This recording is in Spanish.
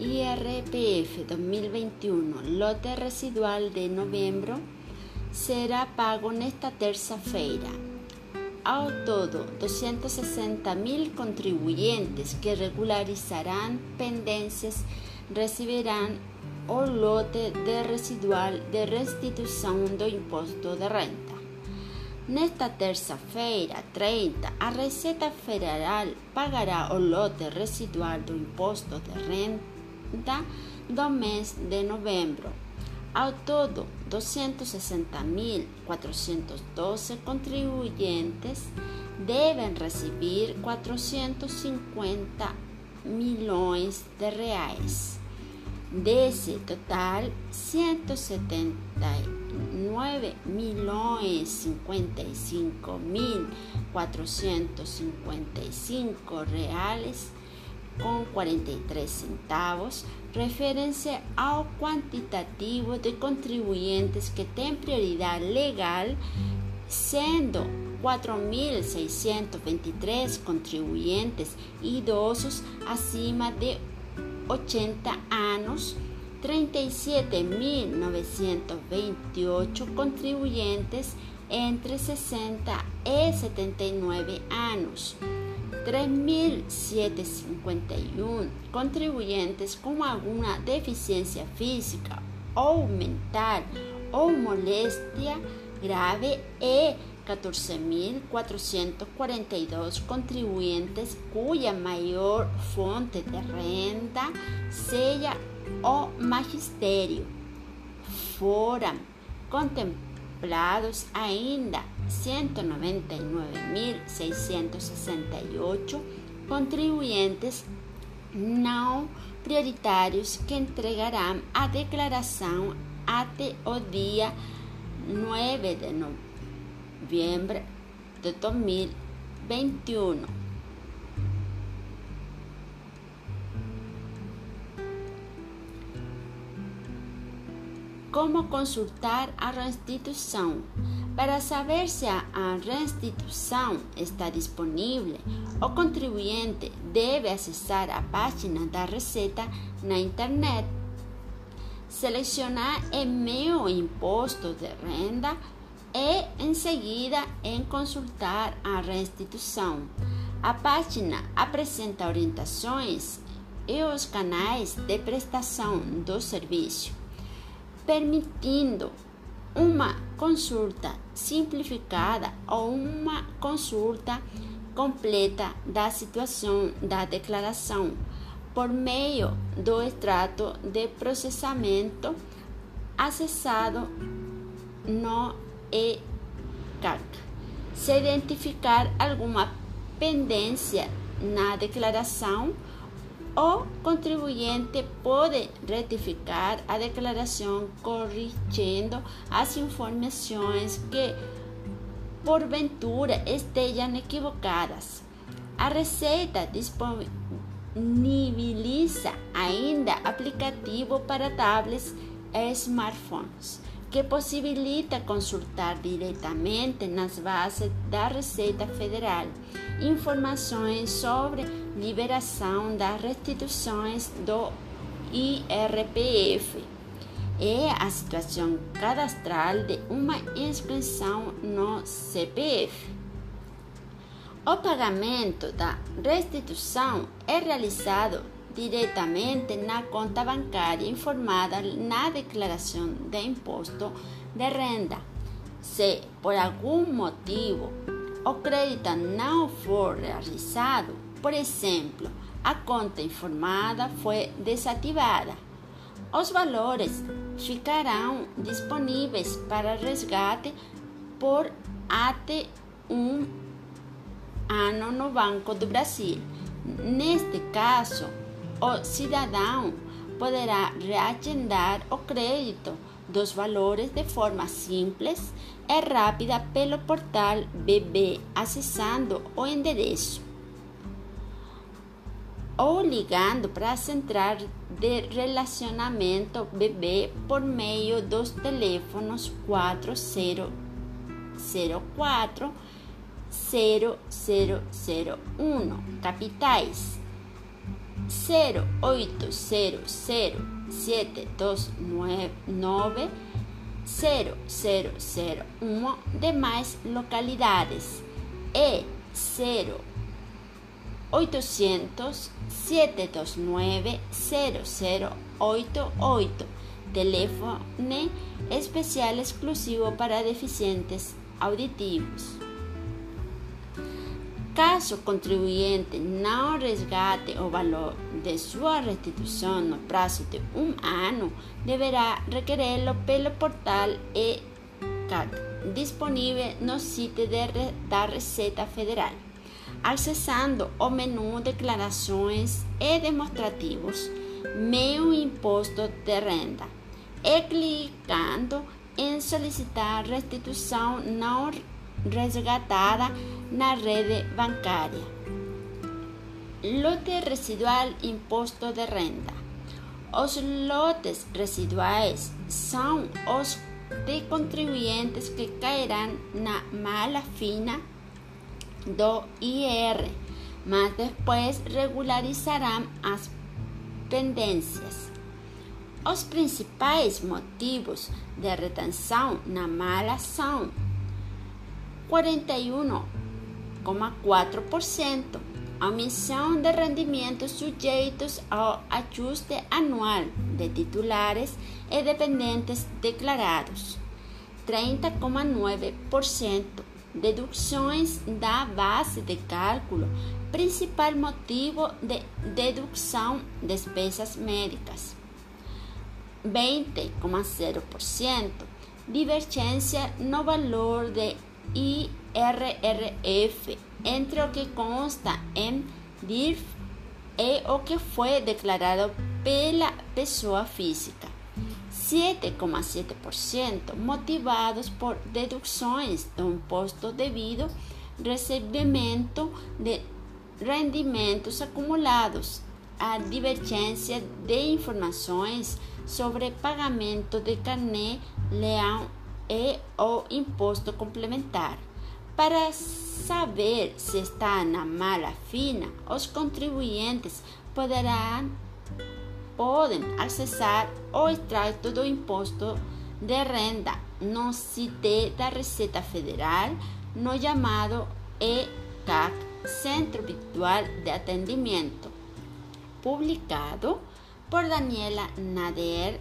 IRPF 2021, lote residual de novembro, será pago nesta terça-feira. Ao todo, 260 mil contribuintes que regularizarão pendências receberão o lote de residual de restituição do imposto de renda. Nesta terça-feira, 30, a Receita Federal pagará o lote residual do imposto de renda do mês de novembro. Ao todo, 260.412 contribuintes devem receber 450 milhões de reais. Desse total, 179 milhões 55 mil 455 reais com 43 centavos referem-se ao quantitativo de contribuintes que têm prioridade legal, sendo 4.623 contribuintes idosos acima de 80 anos, 37.928 contribuyentes entre 60 y 79 años, 3.751 contribuyentes con alguna deficiencia física o mental o molestia grave y 14.442 contribuyentes cuya mayor fuente de renta sea o magisterio. Foram contemplados ainda 199.668 contribuintes não prioritários que entregarão a declaração até o dia 9 de novembro noviembre de 2021. Como consultar a restituição? Para saber se a restituição está disponível, o contribuinte deve acessar a página da Receita na internet, selecionar e-mail imposto de renda e em seguida em consultar a restituição. A página apresenta orientações e os canais de prestação do serviço, permitindo uma consulta simplificada ou uma consulta completa da situação da declaração por meio do extrato de processamento acessado no e. Se identificar alguma pendência na declaração, o contribuinte pode retificar a declaração corrigindo as informações que porventura estejam equivocadas. A Receita disponibiliza ainda aplicativo para tablets e smartphones que possibilita consultar diretamente nas bases da Receita Federal informações sobre liberação das restituições do IRPF e a situação cadastral de uma inscrição no CPF. O pagamento da restituição é realizado diretamente na conta bancária informada na declaração de imposto de renda. Se por algum motivo o crédito não for realizado, por exemplo, a conta informada foi desativada, os valores ficarão disponíveis para resgate por até um ano no Banco do Brasil. Neste caso, o cidadão poderá reagendar o crédito dos valores de forma simples e rápida pelo portal BB acessando o endereço ou ligando para a central de relacionamento BB por meio dos teléfonos 4004 0001 capitais 0800 0001 demais localidades e 0800 729 0088 telefone especial exclusivo para deficientes auditivos. Caso o contribuinte não resgate o valor de sua restituição no prazo de um ano, deverá requerê-lo pelo portal ECAD, disponível no site de, da Receita Federal. Acessando o menu Declarações e Demonstrativos, Meu Imposto de Renda, e clicando em Solicitar Restituição não resgatada na rede bancária. Lote residual imposto de renda. Os lotes residuais são os de contribuintes que cairão na mala fina do IR, mas depois regularizarão as pendências. Os principais motivos de retenção na mala são 41,4%, omisión de rendimientos sujetos ao ajuste anual de titulares e dependentes declarados, 30,9%, deduções da base de cálculo, principal motivo de dedução despesas médicas, 20,0%, divergência no valor de IRRF entre o que consta em DIRF e o que foi declarado pela pessoa física. 7,7% motivados por deduções do imposto devido recebimento de rendimentos acumulados, a divergência de informações sobre pagamento de carnê leão e o imposto complementar. Para saber se está na mala fina, os contribuintes poderão podem acessar o extrato do imposto de renda no site da Receita Federal no chamado ECAC Centro Virtual de Atendimento, publicado por Daniela Nader.